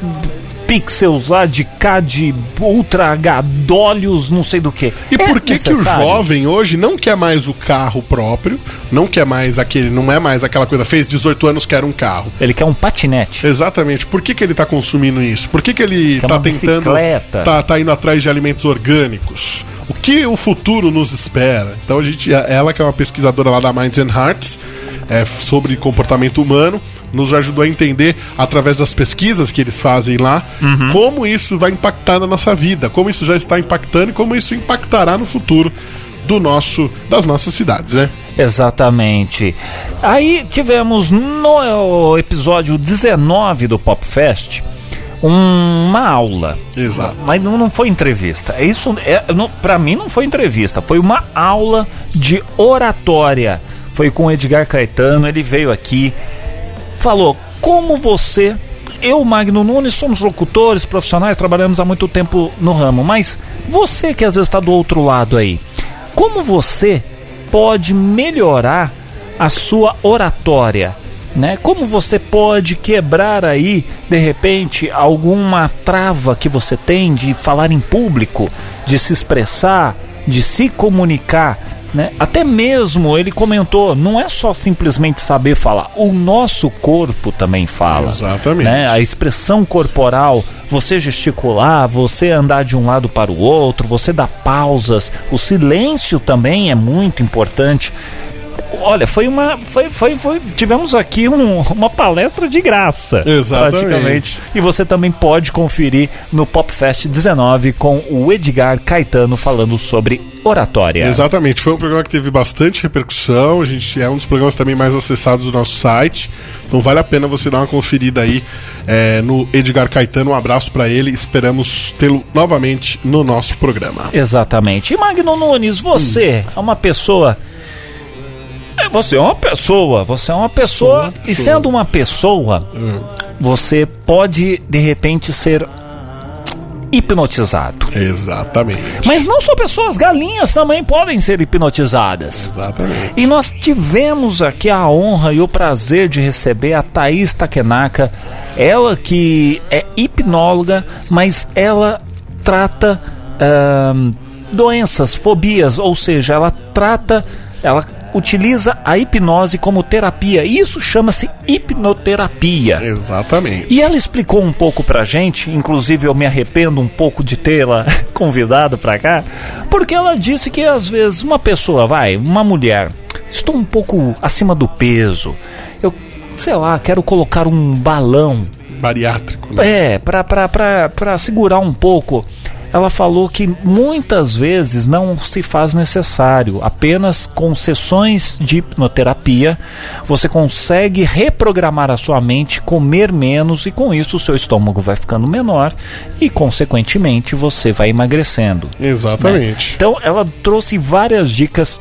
pixels lá de de Ultra H, olhos, não sei do que? E por que que o jovem hoje não quer mais o carro próprio, não quer mais aquele, não é mais aquela coisa, fez 18 anos, quer um carro. Ele quer um patinete. Exatamente. Por que, que ele tá consumindo isso? Por que, que ele tá uma tentando. bicicleta. Tá, tá indo atrás de alimentos orgânicos? O que o futuro nos espera? Então a gente, ela que é uma pesquisadora lá da Minds and Hearts é, sobre comportamento humano, nos ajudou a entender através das pesquisas que eles fazem lá Uhum. como isso vai impactar na nossa vida, como isso já está impactando e como isso impactará no futuro do nosso das nossas cidades, né? Exatamente. Aí tivemos no episódio 19 do Pop Fest um- uma aula. Exato. Mas não, não foi entrevista. É Isso é, para mim não foi entrevista, foi uma aula de oratória. Foi com o Edgar Caetano, ele veio aqui, falou como você, eu, Magno Nunes, somos locutores profissionais, trabalhamos há muito tempo no ramo, mas você que às vezes está do outro lado aí, como você pode melhorar a sua oratória? Né? Como você pode quebrar aí, de repente, alguma trava que você tem de falar em público, de se expressar, de se comunicar? Né? Até mesmo ele comentou, não é só simplesmente saber falar, o nosso corpo também fala. Exatamente. Né? A expressão corporal, você gesticular, você andar de um lado para o outro, você dar pausas, o silêncio também é muito importante. Olha, foi uma. Foi, foi, foi, tivemos aqui um- uma palestra de graça. Exatamente. Praticamente. E você também pode conferir no Pop Fest 19 com o Edgar Caetano falando sobre oratória. Exatamente, foi um programa que teve bastante repercussão. A gente é um dos programas também mais acessados do nosso site. Então vale a pena você dar uma conferida aí é, no Edgar Caetano. Um abraço pra ele. Esperamos tê-lo novamente no nosso programa. Exatamente. E Magno Nunes, você é uma pessoa. É, Você é uma pessoa, você é uma pessoa, uma e pessoa. sendo uma pessoa, você pode de repente ser hipnotizado. Exatamente. Mas não só pessoas, galinhas também podem ser hipnotizadas. Exatamente. E nós tivemos aqui a honra e o prazer de receber a Thaís Takenaka, ela que é hipnóloga, mas ela trata ahn, doenças, fobias, ou seja, ela trata, ela utiliza a hipnose como terapia. Isso chama-se hipnoterapia. Exatamente. E ela explicou um pouco pra gente, inclusive eu me arrependo um pouco de tê-la convidado pra cá, porque ela disse que às vezes uma pessoa, vai, uma mulher, estou um pouco acima do peso, eu, sei lá, quero colocar um balão Bariátrico, né? é, pra, pra, pra, pra segurar um pouco. Ela falou que muitas vezes não se faz necessário. Apenas com sessões de hipnoterapia você consegue reprogramar a sua mente, comer menos e com isso o seu estômago vai ficando menor e, consequentemente, você vai emagrecendo. Exatamente. Então ela trouxe várias dicas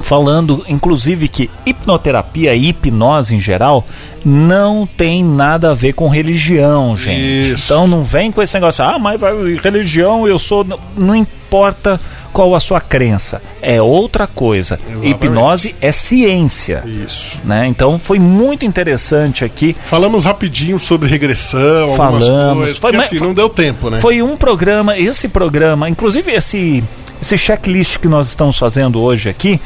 falando inclusive que hipnoterapia e hipnose em geral não tem nada a ver com religião, gente. Isso. Então não vem com esse negócio, ah, mas religião, eu sou. Não, não importa qual a sua crença, é outra coisa. Exatamente. Hipnose é ciência. Isso. Né? Então foi muito interessante aqui. Falamos rapidinho sobre regressão, Falamos. algumas coisas. Foi- Porque, mas- assim, não deu tempo, né? Foi um programa, esse programa, inclusive esse esse checklist que nós estamos fazendo hoje aqui,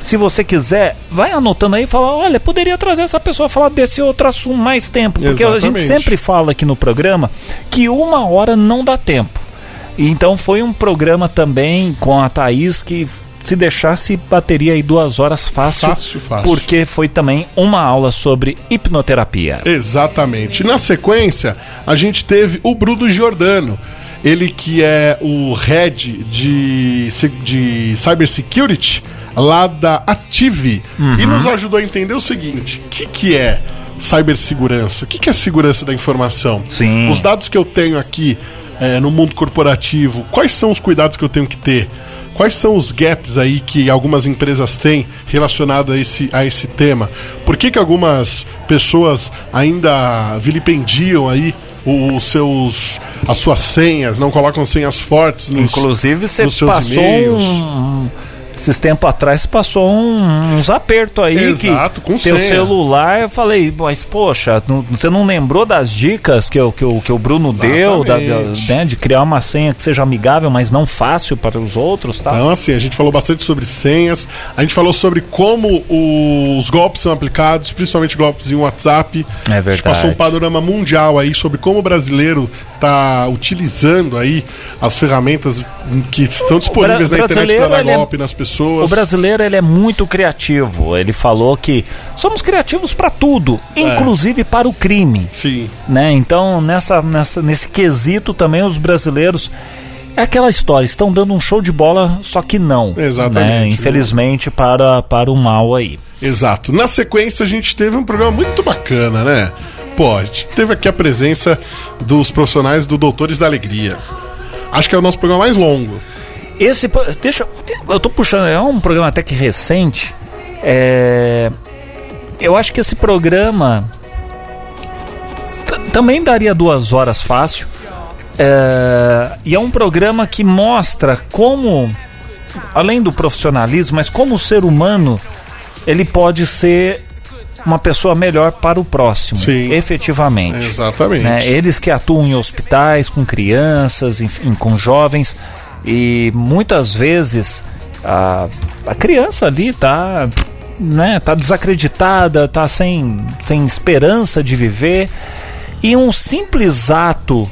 se você quiser, vai anotando aí e fala, olha, poderia trazer essa pessoa a falar desse outro assunto mais tempo, porque a gente Exatamente. sempre fala aqui no programa que uma hora não dá tempo. Então foi um programa também com a Thaís que se deixasse bateria aí duas horas fácil, Fácil, fácil. porque foi também uma aula sobre hipnoterapia. Exatamente. Na sequência, a gente teve o Bruno Giordano. Ele que é o head de, de cybersecurity lá da Ative. Uhum. E nos ajudou a entender o seguinte: o que, que é cibersegurança? O que, que é segurança da informação? Sim. Os dados que eu tenho aqui eh, no mundo corporativo, quais são os cuidados que eu tenho que ter? Quais são os gaps aí que algumas empresas têm relacionado a esse, a esse tema? Por que, que algumas pessoas ainda vilipendiam aí os seus as suas senhas, não colocam senhas fortes nos Inclusive, você nos seus passou e-mails. um. Esses tempos atrás passou um- uns apertos aí Exato, que com teu senha. celular, eu falei, mas poxa, não- você não lembrou das dicas que, o- que, o- que o Bruno deu, da- da- Exatamente. né, de criar uma senha que seja amigável, mas não fácil para os outros, tá? Então, assim, a gente falou bastante sobre senhas, a gente falou sobre como os golpes são aplicados, principalmente golpes em WhatsApp. É A gente verdade. passou um panorama mundial aí sobre como o brasileiro está utilizando aí as ferramentas que estão disponíveis na internet para dar é- golpe nas pessoas. O brasileiro ele é muito criativo. Ele falou que somos criativos para tudo, É. inclusive para o crime. Sim, né? Então, nessa, nessa, nesse quesito também os brasileiros é aquela história, estão dando um show de bola, só que não. Exatamente. né? Infelizmente para, para o mal aí. exato. Na sequência, a gente teve um programa muito bacana, né? Pô, a gente teve aqui a presença dos profissionais do Doutores da Alegria. Acho que é o nosso programa mais longo. Esse, deixa, eu tô puxando, é um programa até que recente. É, eu acho que esse programa também daria duas horas fácil. É, e é um programa que mostra como, além do profissionalismo, mas como o ser humano ele pode ser uma pessoa melhor para o próximo, Sim. efetivamente. Exatamente. Né? Eles que atuam em hospitais com crianças, enfim, com jovens, e muitas vezes a, a criança ali tá, né, tá desacreditada, tá sem, sem esperança de viver, e um simples ato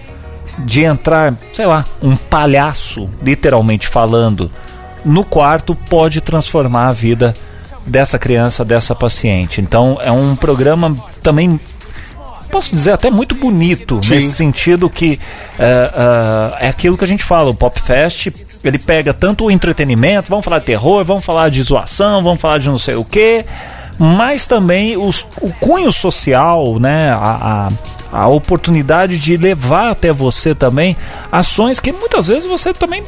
de entrar, sei lá, um palhaço, literalmente falando, no quarto pode transformar a vida dessa criança, dessa paciente. Então é um programa também posso dizer até muito bonito Sim. nesse sentido que é, é, é aquilo que a gente fala, o Pop Fest ele pega tanto o entretenimento, vamos falar de terror, vamos falar de zoação, vamos falar de não sei o que, mas também os, o cunho social, né, a, a, a oportunidade de levar até você também ações que muitas vezes você também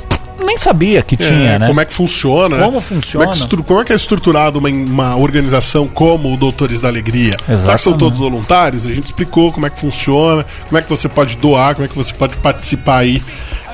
nem sabia que tinha, É, né? Como é que funciona? né? Como funciona. Como é que, como é, que é estruturado uma, uma organização como o Doutores da Alegria? Será que são todos voluntários? A gente explicou como é que funciona, como é que você pode doar, como é que você pode participar aí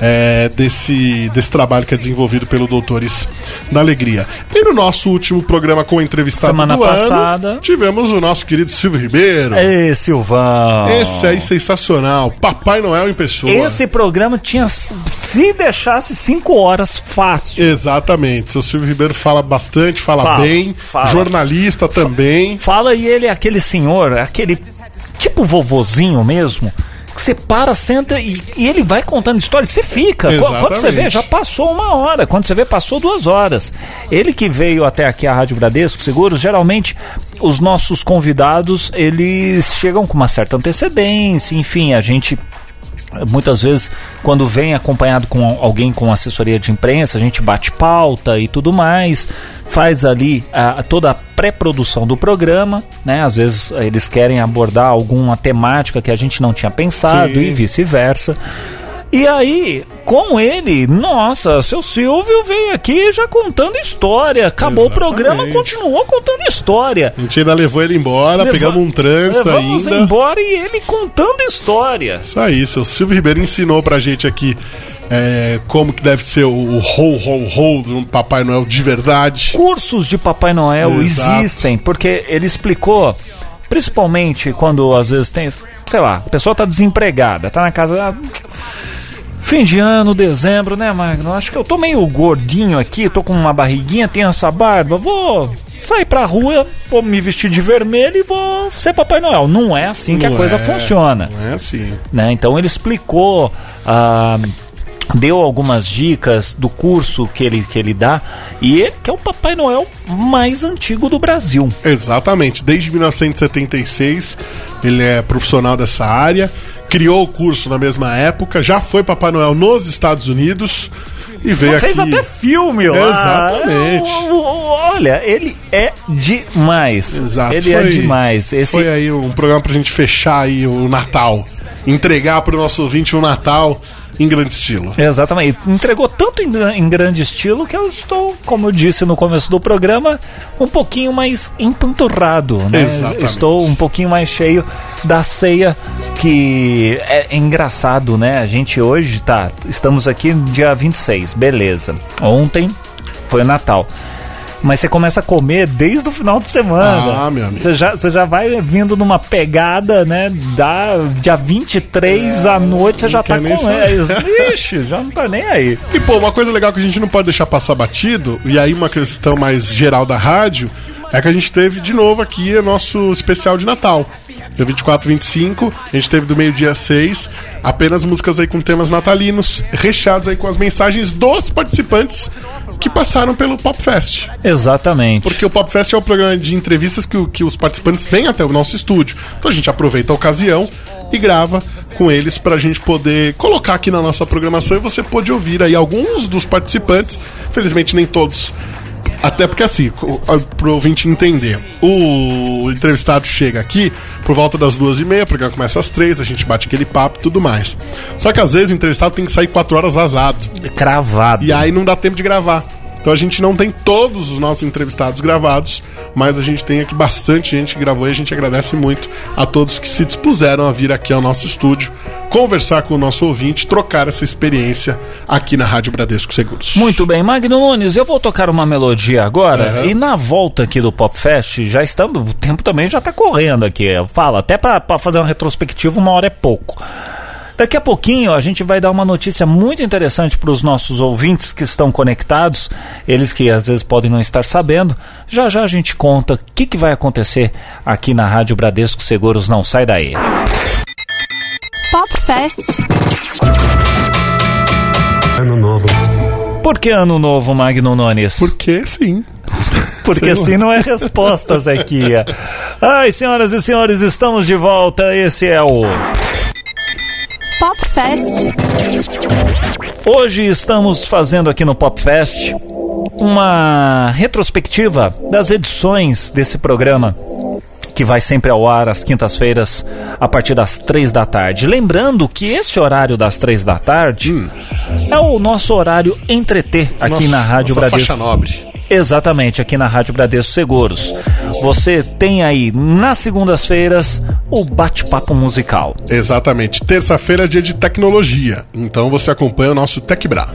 é, desse, desse trabalho que é desenvolvido pelo Doutores da Alegria. E no nosso último programa com entrevistado Semana passada. ano, tivemos o nosso querido Silvio Ribeiro. Ei, Silvão. Esse aí sensacional, Papai Noel em pessoa. Esse programa tinha. Se deixasse cinco horas fácil. Exatamente. Seu Silvio Ribeiro fala bastante, fala, Fala, bem, fala. jornalista também. Fala e ele é aquele senhor, aquele tipo vovozinho mesmo. Que você para, senta e, e ele vai contando história. Você fica. Qu- Quando você vê, Exatamente. já passou uma hora. Quando você vê, passou duas horas. Ele que veio até aqui à Rádio Bradesco Seguros, geralmente os nossos convidados eles chegam com uma certa antecedência. Enfim, a gente Muitas vezes, quando vem acompanhado com alguém com assessoria de imprensa, a gente bate pauta e tudo mais, faz ali a, toda a pré-produção do programa, né? Às vezes eh, eles querem abordar alguma temática que a gente não tinha pensado Sim. e vice-versa. E aí, com ele, nossa, seu Silvio veio aqui já contando história. Acabou o programa, Exatamente. continuou contando história. A gente ainda levou ele embora, Leva- pegamos um trânsito Levamos ainda. embora e ele contando história. Isso aí, seu Silvio Ribeiro ensinou pra gente aqui é, como que deve ser o, o ho, ho, ho um Papai Noel de verdade. cursos de Papai Noel Exato. existem, porque ele explicou, principalmente quando às vezes tem, sei lá, a pessoa tá desempregada, tá na casa. Fim de ano, dezembro, né, Magno? Acho que eu tô meio gordinho aqui, tô com uma barriguinha, tenho essa barba. Vou sair pra rua, vou me vestir de vermelho e vou ser Papai Noel. Não é assim que a coisa é, funciona Não é assim. né? Então ele explicou, ah, deu algumas dicas do curso que ele, que ele dá e ele que é o Papai Noel mais antigo do Brasil. Exatamente. Desde 1976, ele é profissional dessa área, criou o curso na mesma época, já foi Papai Noel nos Estados Unidos e veio Fez aqui. até filme lá. Exatamente. É, o- o- Olha, ele é demais. Exato. Ele é Foi- demais. Esse Foi aí um programa pra gente fechar aí o Natal. Entregar pro nosso ouvinte um Natal em grande estilo. Exatamente. Entregou tanto em, em grande estilo que eu estou, como eu disse no começo do programa, um pouquinho mais empanturrado, né? Exatamente. Estou um pouquinho mais cheio da ceia que é engraçado, né? A gente hoje tá, estamos aqui no dia 26, beleza. Ontem foi o Natal. Mas você começa a comer desde o final de semana. Ah, meu amigo. Você já, você já vai vindo numa pegada, né? Da dia 23 à noite, você já tá É, quer nem com. saber. Ixi, já não tá nem aí. E pô, uma coisa legal que a gente não pode deixar passar batido, e aí uma questão mais geral da rádio, é que a gente teve de novo aqui o nosso especial de Natal. Dia 24 25, a gente teve do meio-dia 6, apenas músicas aí com temas natalinos, recheados aí com as mensagens dos participantes que passaram pelo Pop Fest. Exatamente. Porque o Pop Fest é o programa de entrevistas que, que os participantes vêm até o nosso estúdio. Então a gente aproveita a ocasião e grava com eles pra gente poder colocar aqui na nossa programação e você pode ouvir aí alguns dos participantes. Felizmente nem todos. Até porque assim, pro ouvinte entender, o entrevistado chega aqui por volta das duas e meia, o programa começa às três, a gente bate aquele papo e tudo mais. Só que às vezes o entrevistado tem que sair quatro horas vazado. Cravado. E aí não dá tempo de gravar. Então a gente não tem todos os nossos entrevistados gravados, mas a gente tem aqui bastante gente que gravou e a gente agradece muito a todos que se dispuseram a vir aqui ao nosso estúdio, conversar com o nosso ouvinte, trocar essa experiência aqui na Rádio Bradesco Seguros. Muito bem, Magno Nunes, eu vou tocar uma melodia agora Aham. e na volta aqui do Pop Fest, já estamos, o tempo também já tá correndo aqui, eu falo, até pra fazer uma retrospectiva uma hora é pouco. Daqui a pouquinho a gente vai dar uma notícia muito interessante para os nossos ouvintes que estão conectados, eles que às vezes podem não estar sabendo. Já já a gente conta o que, que vai acontecer aqui na Rádio Bradesco Seguros. Não sai daí. Pop Fest. Ano novo. Por que ano novo, Magno Nunes? Porque sim. Porque assim não é resposta, Zequia. Ai, senhoras e senhores, estamos de volta. Esse é o. Pop Fest. Hoje estamos fazendo aqui no Pop Fest uma retrospectiva das edições desse programa que vai sempre ao ar às quintas-feiras a partir das três da tarde. Lembrando que esse horário das três da tarde é o nosso horário entreter aqui Nossa- na Rádio nossa Bradesco. faixa nobre. Exatamente, aqui na Rádio Bradesco Seguros. Você tem aí nas segundas-feiras o bate-papo musical. Exatamente. Terça-feira é dia de tecnologia. Então você acompanha o nosso TecBra.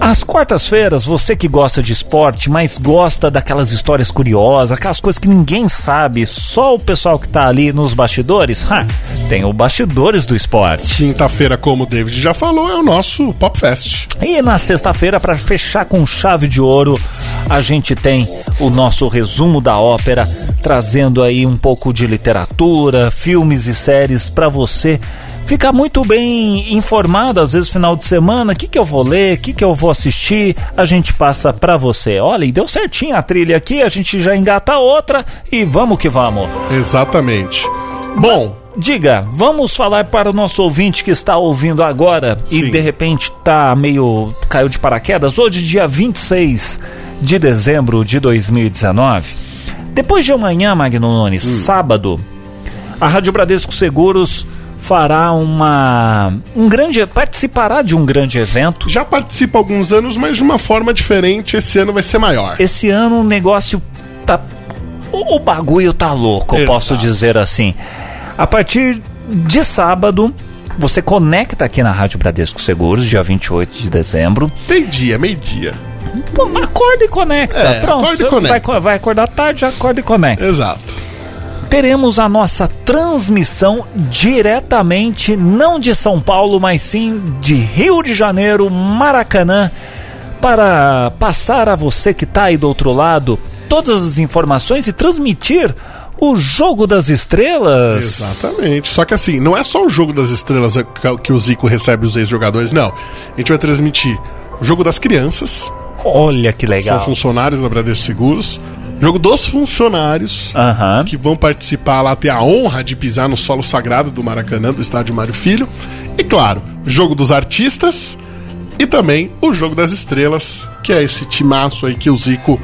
Às quartas-feiras, você que gosta de esporte, mas gosta daquelas histórias curiosas, aquelas coisas que ninguém sabe, só o pessoal que tá ali nos bastidores, ha, tem o Bastidores do Esporte. Quinta-feira, como o David já falou, é o nosso Pop Fest. E na sexta-feira, para fechar com chave de ouro, a gente tem o nosso resumo da ópera, trazendo aí um pouco de literatura, filmes e séries para você ficar muito bem informado, às vezes final de semana, o que, que eu vou ler, o que, que eu vou assistir, a gente passa para você. Olha, e deu certinho a trilha aqui, a gente já engata outra e vamos que vamos. Exatamente. Bom, Diga, vamos falar para o nosso ouvinte que está ouvindo agora e Sim. de repente tá meio caiu de paraquedas. Hoje, dia 26 de dezembro de 2019. Depois de amanhã, Magno Nunes, Hum. sábado, a Rádio Bradesco Seguros fará uma um grande participará de um grande evento. já participa há alguns anos, mas de uma forma diferente. Esse ano vai ser maior. Esse ano o negócio tá o, o bagulho tá louco, eu Exato. posso dizer assim. A partir de sábado, você conecta aqui na Rádio Bradesco Seguros, dia 28 de dezembro. Meio-dia, meio-dia. Acorda e conecta. É, Pronto, acorda e conecta. Vai, vai acordar tarde, acorda e conecta. Exato. Teremos a nossa transmissão diretamente, não de São Paulo, mas sim de Rio de Janeiro, Maracanã, para passar a você que está aí do outro lado todas as informações e transmitir o jogo das estrelas. Exatamente. Só que assim, não é só o jogo das estrelas que- que o Zico recebe os ex-jogadores, não. A gente vai transmitir o jogo das crianças, Olha que são legal. funcionários da Bradesco Seguros, jogo dos funcionários, Aham. que vão participar lá, ter a honra de pisar no solo sagrado do Maracanã, do estádio Mário Filho. E claro, jogo dos artistas e também o jogo das estrelas, que é esse timaço aí que o Zico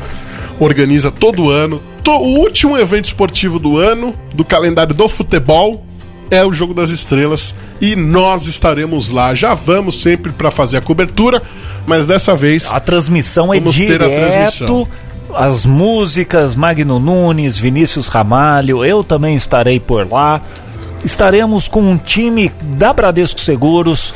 organiza todo ano. O último evento esportivo do ano, do calendário do futebol, é o jogo das estrelas e nós estaremos lá. Já vamos sempre para fazer a cobertura, mas dessa vez A transmissão é direto. transmissão. As músicas, Magno Nunes, Vinícius Ramalho, eu também estarei por lá. Estaremos com um time da Bradesco Seguros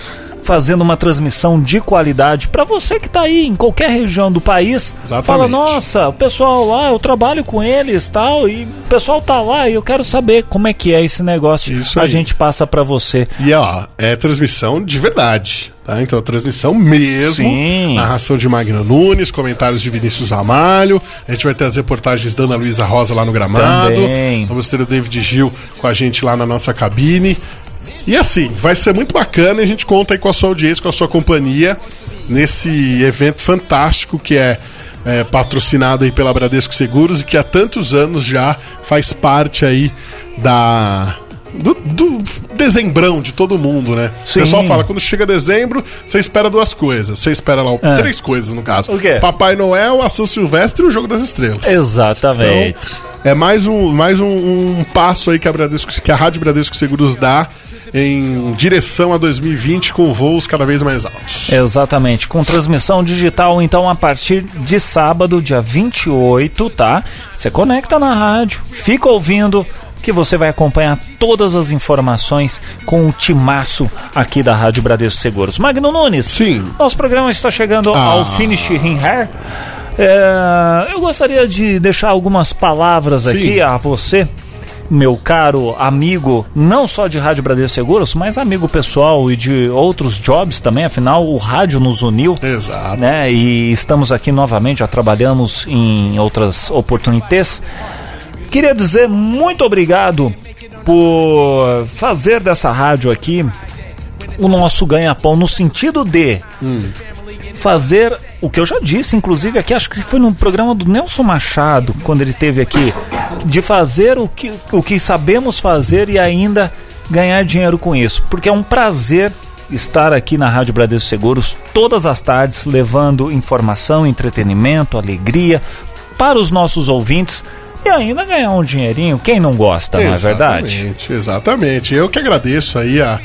fazendo uma transmissão de qualidade para você que está aí em qualquer região do país. Exatamente. Fala, nossa, o pessoal lá, eu trabalho com eles, tal, e o pessoal tá lá e eu quero saber como é que é esse negócio. Isso a aí. gente passa para você. E ó, é transmissão de verdade, tá? Então, transmissão mesmo. Sim. Narração de Magno Nunes, comentários de Vinícius Ramalho. A gente vai ter as reportagens da Ana Luísa Rosa lá no gramado. Também. Vamos ter o David Gil com a gente lá na nossa cabine. E assim, vai ser muito bacana e a gente conta aí com a sua audiência, com a sua companhia nesse evento fantástico que é, é, patrocinado aí pela Bradesco Seguros e que há tantos anos já faz parte aí da do, do dezembrão de todo mundo, né? Sim. O pessoal fala, quando chega dezembro, você espera duas coisas. Você espera lá, Ah. três coisas no caso. O quê? Papai Noel, a São Silvestre e o Jogo das Estrelas. Exatamente. É mais um, mais um, um passo aí que a, Bradesco, que a Rádio Bradesco Seguros dá em direção a 2020 com voos cada vez mais altos. Exatamente, com transmissão digital, então, a partir de sábado, dia 28, tá? Você conecta na rádio, fica ouvindo, que você vai acompanhar todas as informações com o timaço aqui da Rádio Bradesco Seguros. Magno Nunes, Sim. nosso programa está chegando Ah. ao finish in hair. É, eu gostaria de deixar algumas palavras Sim. aqui a você, meu caro amigo, não só de Rádio Bradesco Seguros, mas amigo pessoal e de outros jobs também, afinal o rádio nos uniu. Exato. Né? E estamos aqui novamente, já trabalhamos em outras oportunidades. Queria dizer muito obrigado por fazer dessa rádio aqui o nosso ganha-pão, no sentido de fazer o que eu já disse, inclusive aqui, acho que foi no programa do Nelson Machado, quando ele teve aqui, de fazer o que, o que sabemos fazer e ainda ganhar dinheiro com isso. Porque é um prazer estar aqui na Rádio Bradesco Seguros todas as tardes, levando informação, entretenimento, alegria para os nossos ouvintes e ainda ganhar um dinheirinho. Quem não gosta, não é verdade? Exatamente, exatamente. Eu que agradeço aí a,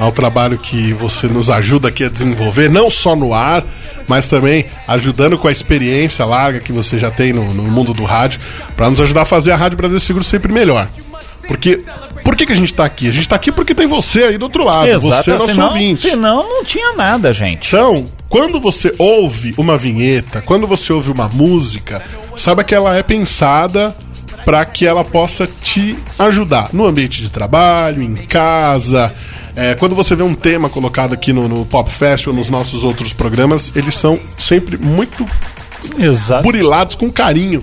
ao trabalho que você nos ajuda aqui a desenvolver, não só no ar, mas também ajudando com a experiência larga que você já tem no, no mundo do rádio, para nos ajudar a fazer a Rádio Brasil Seguro sempre melhor. Porque por que, que a gente tá aqui? A gente tá aqui porque tem você aí do outro lado, você é nosso senão, ouvinte. senão não tinha nada, gente. Então, quando você ouve uma vinheta, quando você ouve uma música, saiba que ela é pensada para que ela possa te ajudar no ambiente de trabalho, em casa. É, quando você vê um tema colocado aqui no, no Pop Fest ou nos nossos outros programas, eles são sempre muito Exato. burilados com carinho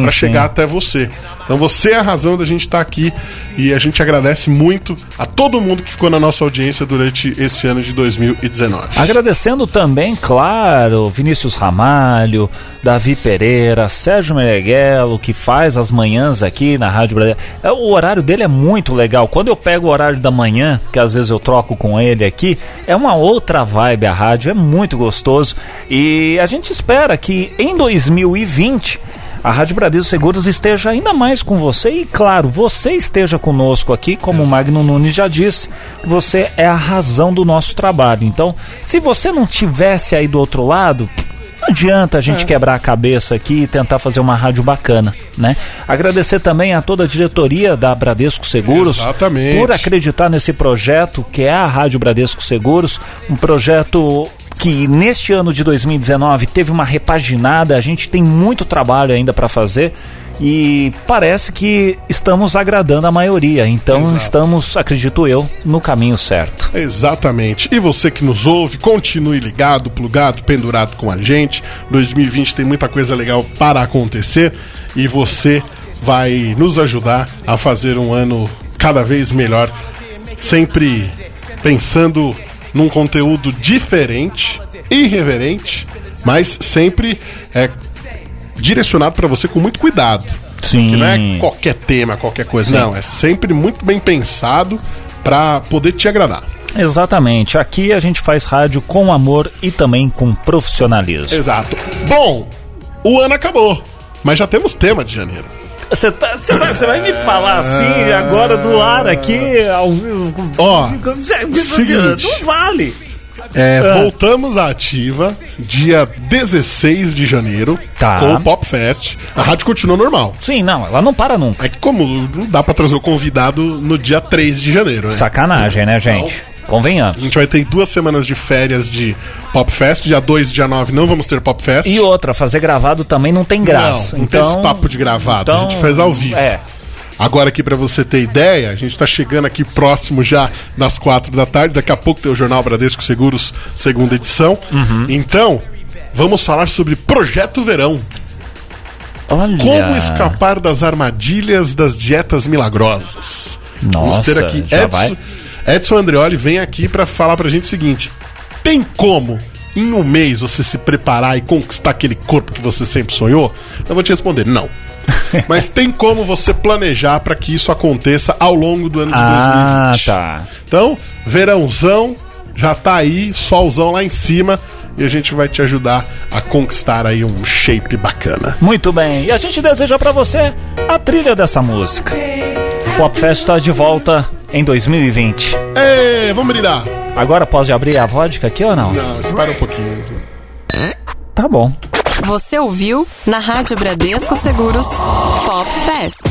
para chegar até você. Então você é a razão da gente estar aqui e a gente agradece muito a todo mundo que ficou na nossa audiência durante esse ano de 2019. Agradecendo também, claro, Vinícius Ramalho, Davi Pereira, Sérgio Meneghelo, que faz as manhãs aqui na Rádio Brasileira. É, O horário dele é muito legal. Quando eu pego o horário da manhã, que às vezes eu troco com ele aqui, é uma outra vibe a rádio, é muito gostoso. E a gente espera que em 2020 a Rádio Bradesco Seguros esteja ainda mais com você e, claro, você esteja conosco aqui, como o Magno Nunes já disse, você é a razão do nosso trabalho. Então, se você não tivesse aí do outro lado, não adianta a gente quebrar a cabeça aqui e tentar fazer uma rádio bacana, né? Agradecer também a toda a diretoria da Bradesco Seguros Exatamente. por acreditar nesse projeto que é a Rádio Bradesco Seguros, um projeto que neste ano de 2019 teve uma repaginada, a gente tem muito trabalho ainda para fazer e parece que estamos agradando a maioria, então Exato. estamos, acredito eu, no caminho certo. Exatamente. E você que nos ouve, continue ligado, plugado, pendurado com a gente. 2020 tem muita coisa legal para acontecer e você vai nos ajudar a fazer um ano cada vez melhor, sempre pensando num conteúdo diferente, irreverente, mas sempre é direcionado para você com muito cuidado. Sim. Que não é qualquer tema, qualquer coisa. Não, é sempre muito bem pensado para poder te agradar. Exatamente. Aqui a gente faz rádio com amor e também com profissionalismo. Exato. Bom, o ano acabou, mas já temos tema de janeiro. Você tá, você vai, você vai me falar assim agora do ar aqui ao vivo? Ó, seguinte. não vale. É, Ah. Voltamos à ativa dia 16 de janeiro Tá. com o Pop Fest. A rádio continua normal. Sim, não, ela não para nunca. É que como não dá pra trazer o convidado no dia 3 de janeiro, né? Sacanagem, né, gente? A Convenhamos. gente vai ter duas semanas de férias de Pop Fest. Dia 2 e dia 9 não vamos ter Pop Fest. E outra, fazer gravado também não tem graça. Não, não tem então, esse papo de gravado, então, a gente faz ao vivo. É. Agora aqui pra você ter ideia, a gente tá chegando aqui próximo já das quatro da tarde. Daqui a pouco tem o Jornal Bradesco Seguros, segunda edição. Uhum. Então, vamos falar sobre Projeto Verão. Olha. Como escapar das armadilhas das dietas milagrosas. vamos Nossa, ter aqui Edson, vai? Edson Andreoli vem aqui pra falar pra gente o seguinte: tem como em um mês você se preparar e conquistar aquele corpo que você sempre sonhou? Eu vou te responder, não. Mas tem como você planejar para que isso aconteça ao longo do ano de Ah, 2020. tá. Então, verãozão já tá aí, solzão lá em cima e a gente vai te ajudar a conquistar aí um shape bacana. Muito bem. E a gente deseja pra você a trilha dessa música. O Pop Fest tá de volta em 2020. Ê, vamos brindar. Agora pode abrir a vodka aqui ou não? Não, espera um pouquinho. Tá bom. Você ouviu na Rádio Bradesco Seguros Pop Fest.